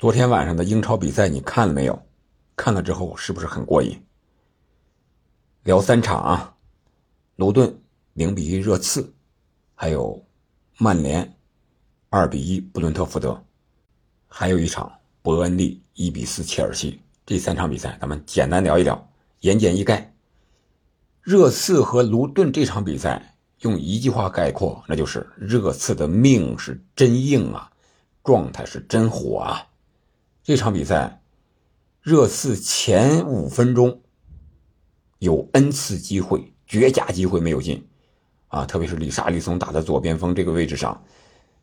昨天晚上的英超比赛你看了没有？看了之后是不是很过瘾？聊三场啊，卢顿零比一热刺，还有曼联二比一布伦特福德，还有一场伯恩利一比四切尔西。这三场比赛咱们简单聊一聊，言简意赅。热刺和卢顿这场比赛用一句话概括，那就是热刺的命是真硬啊，状态是真火啊。这场比赛，热刺前五分钟有 n 次机会，绝佳机会没有进啊，特别是里沙利松打在左边锋这个位置上，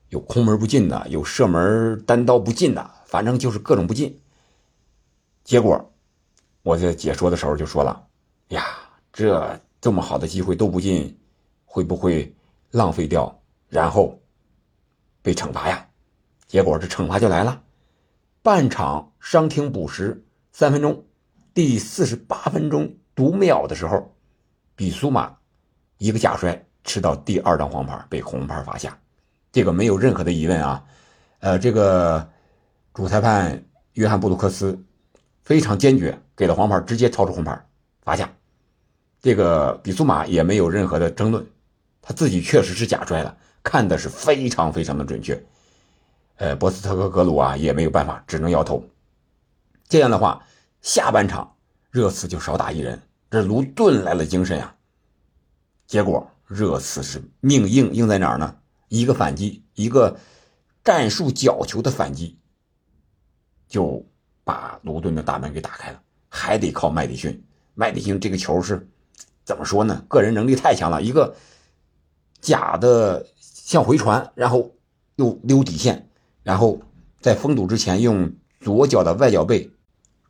有空门不进的，有射门单刀不进的，反正就是各种不进。结果我在解说的时候就说了呀。这这么好的机会都不进，会不会浪费掉，然后被惩罚呀？结果这惩罚就来了，半场伤停补时三分钟，第四十八分钟读秒的时候，比苏马一个假摔吃到第二张黄牌，被红牌罚下。这个没有任何的疑问啊，呃，这个主裁判约翰布鲁克斯非常坚决，给了黄牌，直接超出红牌罚下。这个比苏马也没有任何的争论，他自己确实是假摔了，看的是非常非常的准确。呃，博斯特克格鲁啊也没有办法，只能摇头。这样的话，下半场热刺就少打一人，这卢顿来了精神啊。结果热刺是命硬，硬在哪儿呢？一个反击，一个战术角球的反击，就把卢顿的大门给打开了。还得靠麦迪逊，麦迪逊这个球是。怎么说呢？个人能力太强了，一个假的向回传，然后又溜底线，然后在封堵之前用左脚的外脚背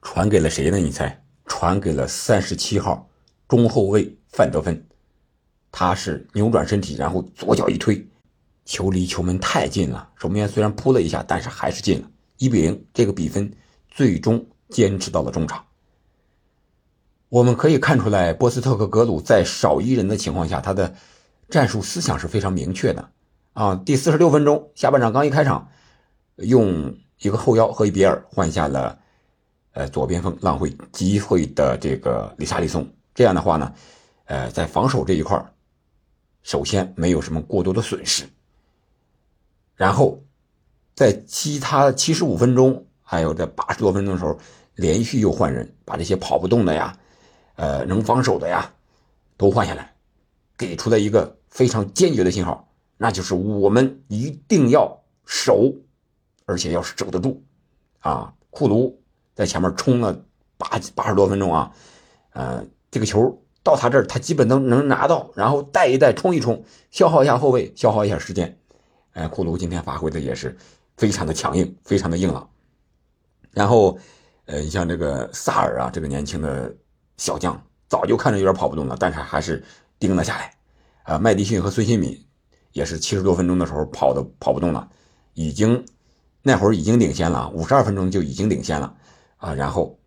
传给了谁呢？你猜？传给了三十七号中后卫范德芬，他是扭转身体，然后左脚一推，球离球门太近了，守门员虽然扑了一下，但是还是进了，一比零，这个比分最终坚持到了中场。我们可以看出来，波斯特克格鲁在少一人的情况下，他的战术思想是非常明确的啊。第四十六分钟，下半场刚一开场，用一个后腰和伊比尔换下了呃左边锋浪费机会的这个里沙利松。这样的话呢，呃，在防守这一块首先没有什么过多的损失。然后在其他七十五分钟，还有这八十多分钟的时候，连续又换人，把这些跑不动的呀。呃，能防守的呀，都换下来，给出了一个非常坚决的信号，那就是我们一定要守，而且要是守得住，啊，库卢在前面冲了八八十多分钟啊，呃，这个球到他这儿，他基本都能拿到，然后带一带，冲一冲，消耗一下后卫，消耗一下时间，哎，库卢今天发挥的也是非常的强硬，非常的硬朗，然后，呃，你像这个萨尔啊，这个年轻的。小将早就看着有点跑不动了，但是还是盯了下来。啊，麦迪逊和孙兴敏也是七十多分钟的时候跑的跑不动了，已经那会儿已经领先了，五十二分钟就已经领先了啊。然后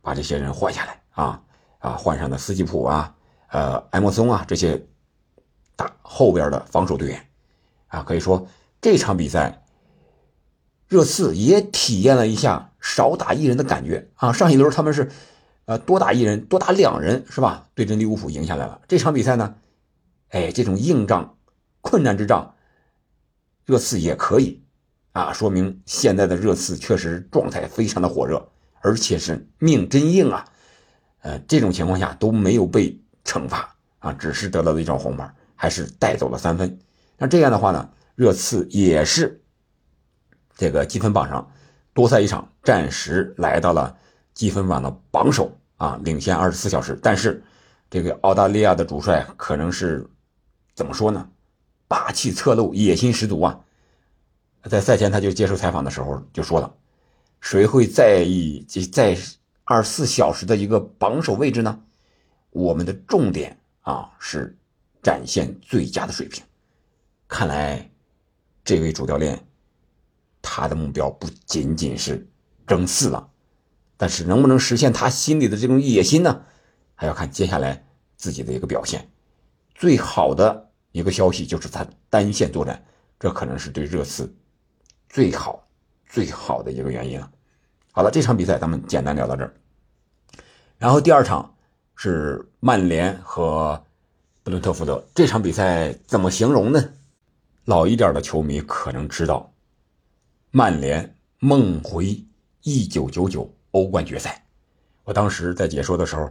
把这些人换下来啊啊，换上了斯基普啊，呃，埃莫松啊这些打后边的防守队员啊，可以说这场比赛热刺也体验了一下少打一人的感觉啊。上一轮他们是。呃，多打一人，多打两人是吧？对阵利物浦赢下来了。这场比赛呢，哎，这种硬仗、困难之仗，热刺也可以啊，说明现在的热刺确实状态非常的火热，而且是命真硬啊。呃，这种情况下都没有被惩罚啊，只是得到了一张红牌，还是带走了三分。那这样的话呢，热刺也是这个积分榜上多赛一场，暂时来到了。积分榜的榜首啊，领先二十四小时。但是，这个澳大利亚的主帅可能是怎么说呢？霸气侧漏，野心十足啊！在赛前他就接受采访的时候就说了：“谁会在意在二十四小时的一个榜首位置呢？我们的重点啊是展现最佳的水平。”看来，这位主教练他的目标不仅仅是争四了。但是能不能实现他心里的这种野心呢？还要看接下来自己的一个表现。最好的一个消息就是他单线作战，这可能是对热刺最好、最好的一个原因了。好了，这场比赛咱们简单聊到这儿。然后第二场是曼联和布伦特福德，这场比赛怎么形容呢？老一点的球迷可能知道，曼联梦回一九九九欧冠决赛。我当时在解说的时候，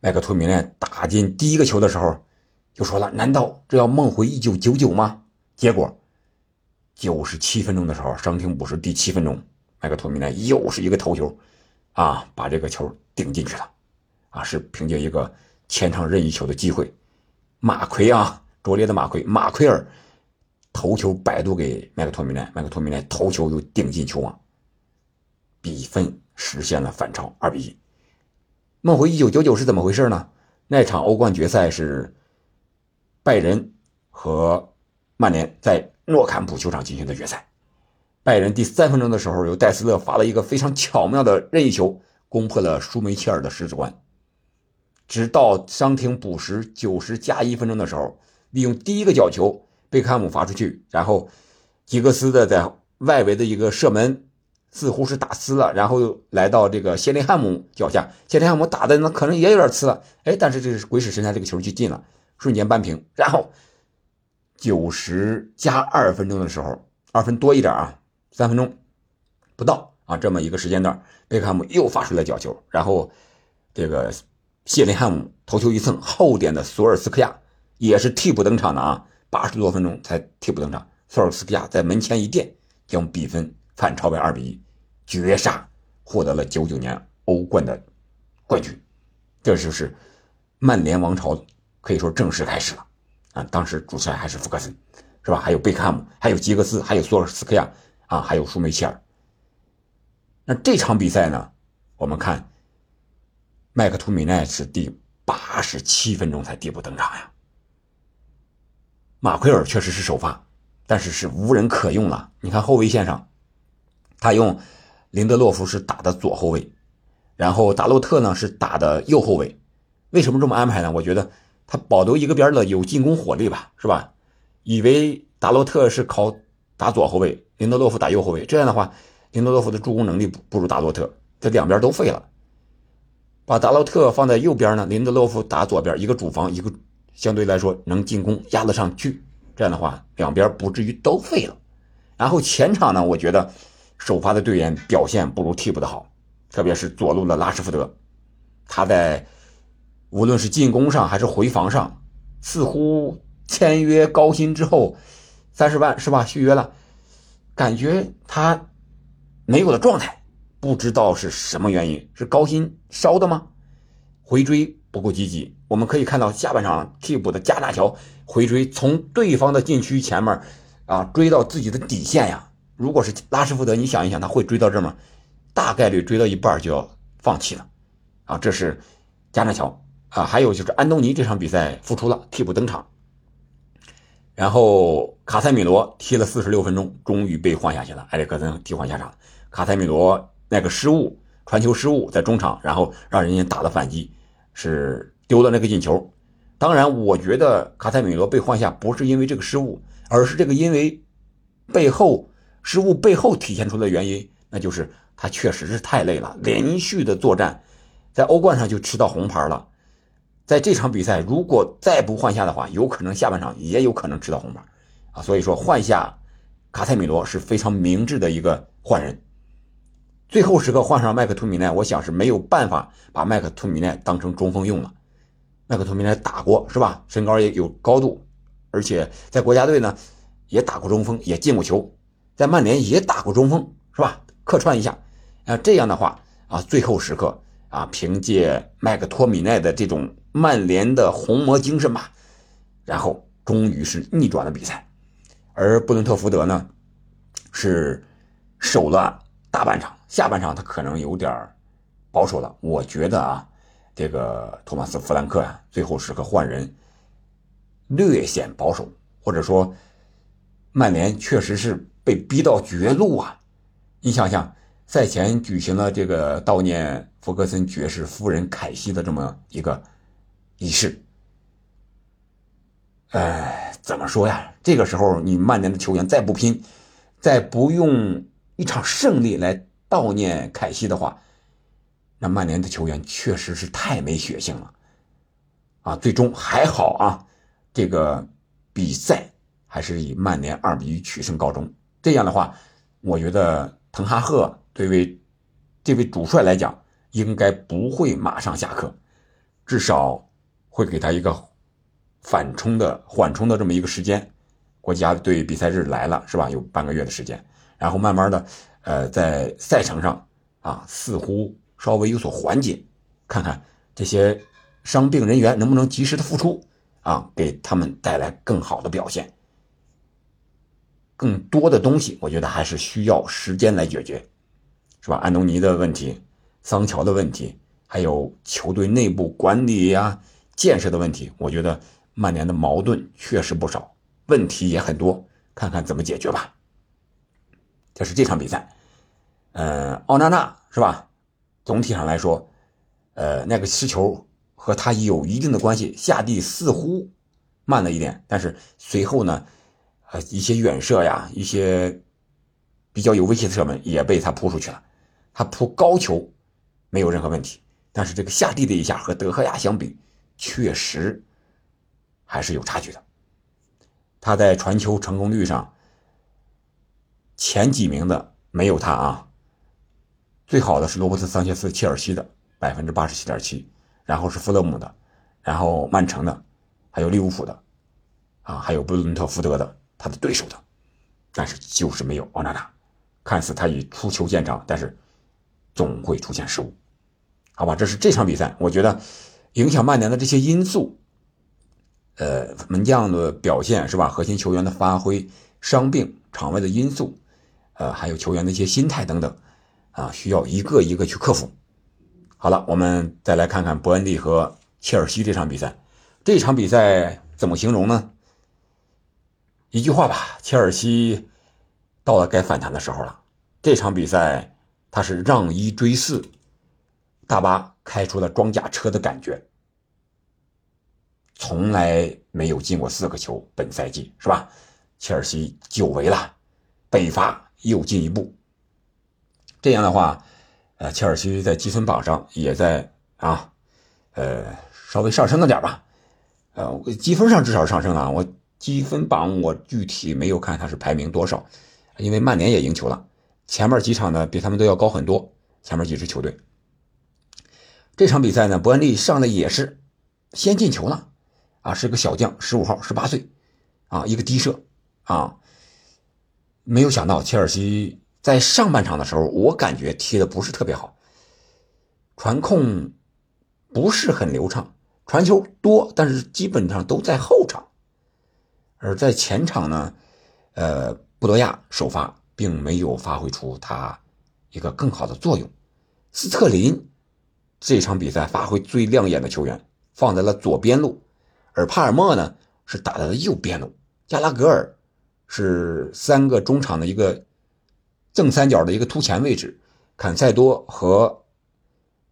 麦克托米奈打进第一个球的时候，就说了：“难道这要梦回一九九九吗？”结果，九十七分钟的时候，伤停补时第七分钟，麦克托米奈又是一个头球，啊，把这个球顶进去了，啊，是凭借一个前场任意球的机会，马奎啊，拙劣的马奎，马奎尔头球摆渡给麦克托米奈，麦克托米奈头球又顶进球网，比分实现了反超，二比一。梦回一九九九是怎么回事呢？那场欧冠决赛是拜仁和曼联在诺坎普球场进行的决赛。拜仁第三分钟的时候，由戴斯勒发了一个非常巧妙的任意球，攻破了舒梅切尔的十指关。直到伤停补时九十加一分钟的时候，利用第一个角球，贝克汉姆罚出去，然后吉格斯的在外围的一个射门。似乎是打呲了，然后又来到这个谢林汉姆脚下，谢林汉姆打的那可能也有点呲了，哎，但是这是鬼使神差，这个球就进了，瞬间扳平。然后九十加二分钟的时候，二分多一点啊，三分钟不到啊，这么一个时间段，贝克汉姆又发出了角球，然后这个谢林汉姆头球一蹭，后点的索尔斯克亚也是替补登场的啊，八十多分钟才替补登场，索尔斯克亚在门前一垫，将比分。反超为二比一，绝杀获得了九九年欧冠的冠军，这就是曼联王朝可以说正式开始了当时主帅还是福克森，是吧？还有贝克汉姆，还有吉格斯，还有索尔斯克亚啊，还有舒梅切尔。那这场比赛呢？我们看麦克图米奈是第八十七分钟才第步登场呀。马奎尔确实是首发，但是是无人可用了。你看后卫线上。他用林德洛夫是打的左后卫，然后达洛特呢是打的右后卫。为什么这么安排呢？我觉得他保留一个边的有进攻火力吧，是吧？以为达洛特是靠打左后卫，林德洛夫打右后卫，这样的话，林德洛夫的助攻能力不不如达洛特，这两边都废了。把达洛特放在右边呢，林德洛夫打左边，一个主防，一个相对来说能进攻压得上去，这样的话两边不至于都废了。然后前场呢，我觉得。首发的队员表现不如替补的好，特别是左路的拉什福德，他在无论是进攻上还是回防上，似乎签约高薪之后，三十万是吧？续约了，感觉他没有了状态，不知道是什么原因，是高薪烧的吗？回追不够积极，我们可以看到下半场替补的加纳乔回追，从对方的禁区前面啊追到自己的底线呀。如果是拉什福德，你想一想，他会追到这吗？大概率追到一半就要放弃了，啊，这是加纳乔啊，还有就是安东尼这场比赛复出了，替补登场，然后卡塞米罗踢了四十六分钟，终于被换下去了，埃里克森替换下场，卡塞米罗那个失误，传球失误在中场，然后让人家打了反击，是丢了那个进球。当然，我觉得卡塞米罗被换下不是因为这个失误，而是这个因为背后。失误背后体现出的原因，那就是他确实是太累了，连续的作战，在欧冠上就吃到红牌了。在这场比赛，如果再不换下的话，有可能下半场也有可能吃到红牌啊。所以说换下卡塞米罗是非常明智的一个换人。最后时刻换上麦克图米奈，我想是没有办法把麦克图米奈当成中锋用了。麦克图米奈打过是吧？身高也有高度，而且在国家队呢也打过中锋，也进过球。在曼联也打过中锋，是吧？客串一下，啊，这样的话啊，最后时刻啊，凭借麦克托米奈的这种曼联的红魔精神吧，然后终于是逆转了比赛。而布伦特福德呢，是守了大半场，下半场他可能有点保守了。我觉得啊，这个托马斯弗兰克啊，最后时刻换人略显保守，或者说曼联确实是。被逼到绝路啊！你想想，赛前举行了这个悼念福格森爵士夫人凯西的这么一个仪式，哎，怎么说呀？这个时候你曼联的球员再不拼，再不用一场胜利来悼念凯西的话，那曼联的球员确实是太没血性了，啊，最终还好啊，这个比赛还是以曼联二比一取胜告终。这样的话，我觉得滕哈赫对位这位主帅来讲，应该不会马上下课，至少会给他一个缓冲的缓冲的这么一个时间。国家队比赛日来了，是吧？有半个月的时间，然后慢慢的，呃，在赛程上啊，似乎稍微有所缓解，看看这些伤病人员能不能及时的复出啊，给他们带来更好的表现。更多的东西，我觉得还是需要时间来解决，是吧？安东尼的问题，桑乔的问题，还有球队内部管理呀、建设的问题，我觉得曼联的矛盾确实不少。问题也很多，看看怎么解决吧。这是这场比赛，呃，奥纳纳是吧？总体上来说，呃，那个失球和他有一定的关系，下地似乎慢了一点，但是随后呢，呃，一些远射呀，一些比较有威胁的射门也被他扑出去了。他扑高球没有任何问题，但是这个下地的一下和德赫亚相比，确实还是有差距的。他在传球成功率上前几名的没有他啊，最好的是罗伯特桑切斯切尔西的百分之八十七点七，然后是弗勒姆的，然后曼城的，还有利物浦的，啊，还有布伦特福德的他的对手的，但是就是没有奥纳纳，看似他以出球见长，但是总会出现失误，好吧，这是这场比赛，我觉得影响曼联的这些因素。呃，门将的表现是吧？核心球员的发挥、伤病、场外的因素，呃，还有球员的一些心态等等，啊，需要一个一个去克服。好了，我们再来看看伯恩利和切尔西这场比赛。这场比赛怎么形容呢？一句话吧，切尔西到了该反弹的时候了。这场比赛他是让一追四，大巴开出了装甲车的感觉。从来没有进过四个球，本赛季是吧？切尔西久违了，北伐又进一步。这样的话，呃，切尔西在积分榜上也在啊，呃，稍微上升了点吧。呃，积分上至少上升了。我积分榜我具体没有看它是排名多少，因为曼联也赢球了，前面几场呢比他们都要高很多。前面几支球队，这场比赛呢，伯恩利上来也是先进球了。啊，是个小将，十五号，十八岁，啊，一个低射，啊，没有想到切尔西在上半场的时候，我感觉踢的不是特别好，传控不是很流畅，传球多，但是基本上都在后场，而在前场呢，呃，布多亚首发并没有发挥出他一个更好的作用，斯特林这场比赛发挥最亮眼的球员放在了左边路。而帕尔默呢是打在了右边路，加拉格尔是三个中场的一个正三角的一个突前位置，坎塞多和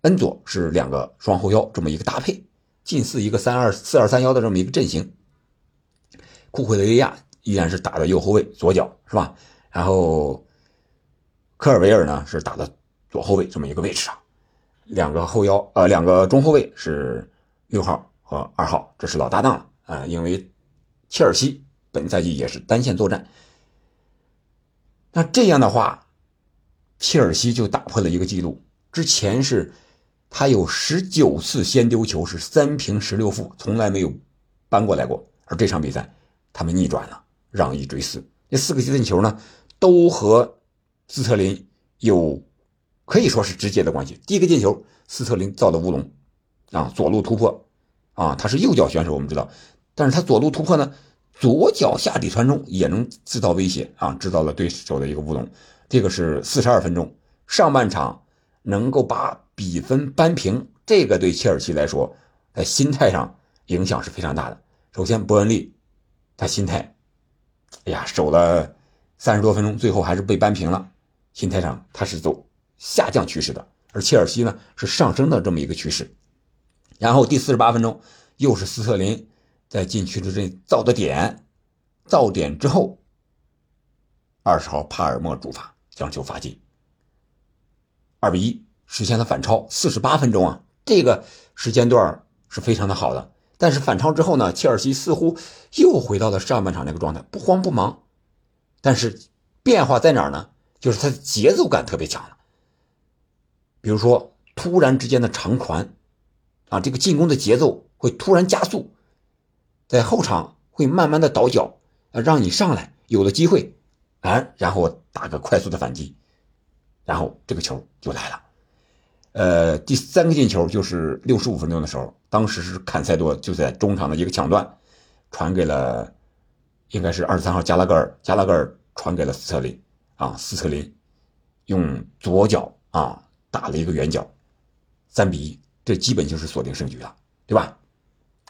恩佐是两个双后腰这么一个搭配，近似一个三二四二三幺的这么一个阵型。库库雷利亚依然是打的右后卫左脚是吧？然后科尔维尔呢是打的左后卫这么一个位置上，两个后腰呃两个中后卫是六号。和二号，这是老搭档了啊！因为切尔西本赛季也是单线作战，那这样的话，切尔西就打破了一个记录。之前是他有十九次先丢球，是三平十六负，从来没有扳过来过。而这场比赛，他们逆转了，让一追四。这四个进球呢，都和斯特林有可以说是直接的关系。第一个进球，斯特林造的乌龙啊，左路突破。啊，他是右脚选手，我们知道，但是他左路突破呢，左脚下底传中也能制造威胁啊，制造了对手的一个乌龙。这个是四十二分钟，上半场能够把比分扳平，这个对切尔西来说，在心态上影响是非常大的。首先，伯恩利他心态，哎呀，守了三十多分钟，最后还是被扳平了，心态上他是走下降趋势的，而切尔西呢是上升的这么一个趋势。然后第四十八分钟，又是斯特林在禁区之内造的点，造点之后，二十号帕尔默主罚将球罚进，二比一实现了反超。四十八分钟啊，这个时间段是非常的好的。但是反超之后呢，切尔西似乎又回到了上半场那个状态，不慌不忙。但是变化在哪儿呢？就是他的节奏感特别强了。比如说突然之间的长传，啊，这个进攻的节奏会突然加速，在后场会慢慢的倒脚，啊，让你上来有了机会，啊，然后打个快速的反击，然后这个球就来了。呃，第三个进球就是六十五分钟的时候，当时是坎塞多就在中场的一个抢断，传给了，应该是二十三号加拉格尔，加拉格尔传给了斯特林，啊，斯特林用左脚啊打了一个远角，三比一，这基本就是锁定胜局了，对吧？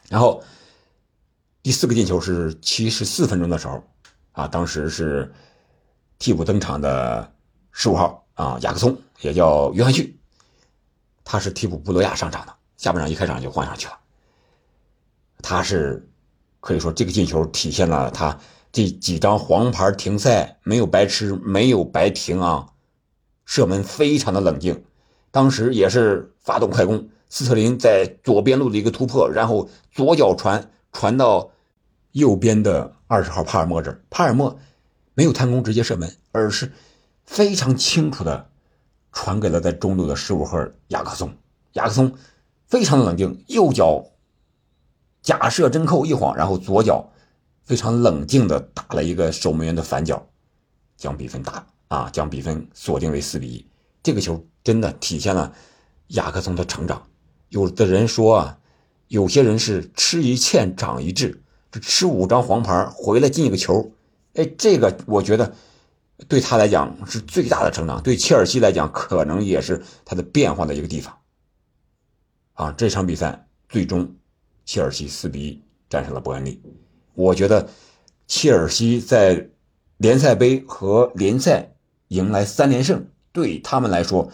然后第四个进球是七十四分钟的时候，啊，当时是替补登场的十五号啊雅克松，也叫约翰逊。他是替补布罗亚上场的，下半场一开场就换上去了。他是可以说这个进球体现了他这几张黄牌停赛没有白吃，没有白停啊，射门非常的冷静。当时也是发动快攻，斯特林在左边路的一个突破，然后左脚传传到右边的二十号帕尔默这儿，帕尔默没有贪功直接射门，而是非常清楚的。传给了在中路的十五号雅克松，雅克松非常的冷静，右脚假设真扣一晃，然后左脚非常冷静的打了一个守门员的反脚，将比分打啊，将比分锁定为四比一。这个球真的体现了雅克松的成长。有的人说啊，有些人是吃一堑长一智，这吃五张黄牌回来进一个球，哎，这个我觉得。对他来讲是最大的成长，对切尔西来讲可能也是他的变化的一个地方。啊，这场比赛最终切尔西四比一战胜了伯恩利。我觉得切尔西在联赛杯和联赛迎来三连胜，对他们来说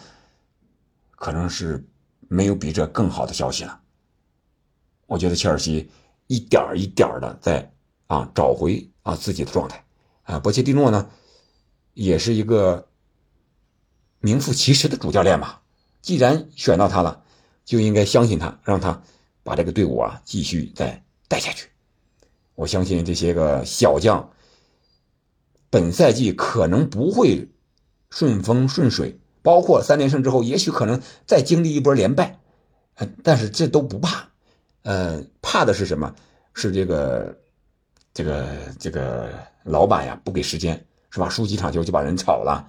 可能是没有比这更好的消息了。我觉得切尔西一点一点的在啊找回啊自己的状态啊，博切蒂诺呢？也是一个名副其实的主教练吧。既然选到他了，就应该相信他，让他把这个队伍啊继续再带下去。我相信这些个小将，本赛季可能不会顺风顺水，包括三连胜之后，也许可能再经历一波连败，但是这都不怕。呃，怕的是什么？是这个这个这个老板呀，不给时间。是吧？输几场球就把人炒了，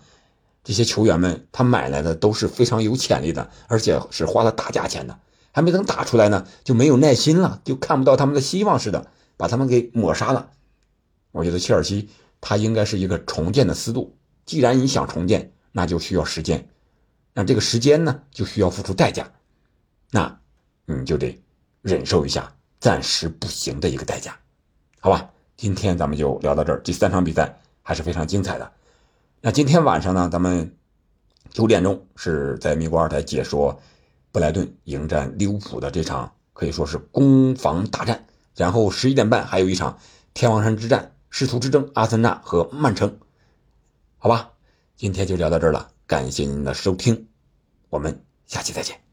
这些球员们他买来的都是非常有潜力的，而且是花了大价钱的，还没等打出来呢，就没有耐心了，就看不到他们的希望似的，把他们给抹杀了。我觉得切尔西他应该是一个重建的思路，既然你想重建，那就需要时间，那这个时间呢，就需要付出代价，那你就得忍受一下暂时不行的一个代价，好吧？今天咱们就聊到这儿，第三场比赛。还是非常精彩的。那今天晚上呢，咱们九点钟是在米国二台解说布莱顿迎战利物浦的这场可以说是攻防大战。然后十一点半还有一场天王山之战，师徒之争，阿森纳和曼城。好吧，今天就聊到这儿了，感谢您的收听，我们下期再见。